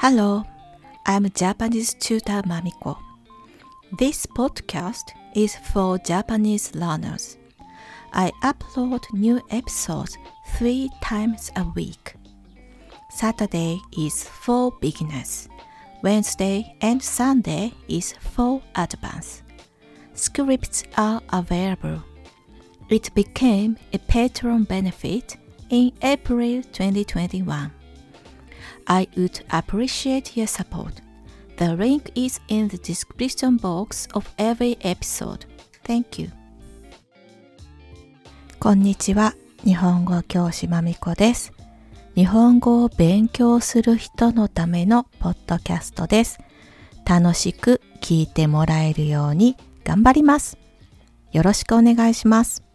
Hello, I'm Japanese tutor Mamiko. This podcast is for Japanese learners. I upload new episodes three times a week. Saturday is for beginners. Wednesday and Sunday is for advanced. Scripts are available. It became a Patreon benefit in April 2021. I would appreciate your support. The link is in the description box of every episode. Thank you. こんにちは。日本語教師まみこです。日本語を勉強する人のためのポッドキャストです。楽しく聞いてもらえるように頑張ります。よろしくお願いします。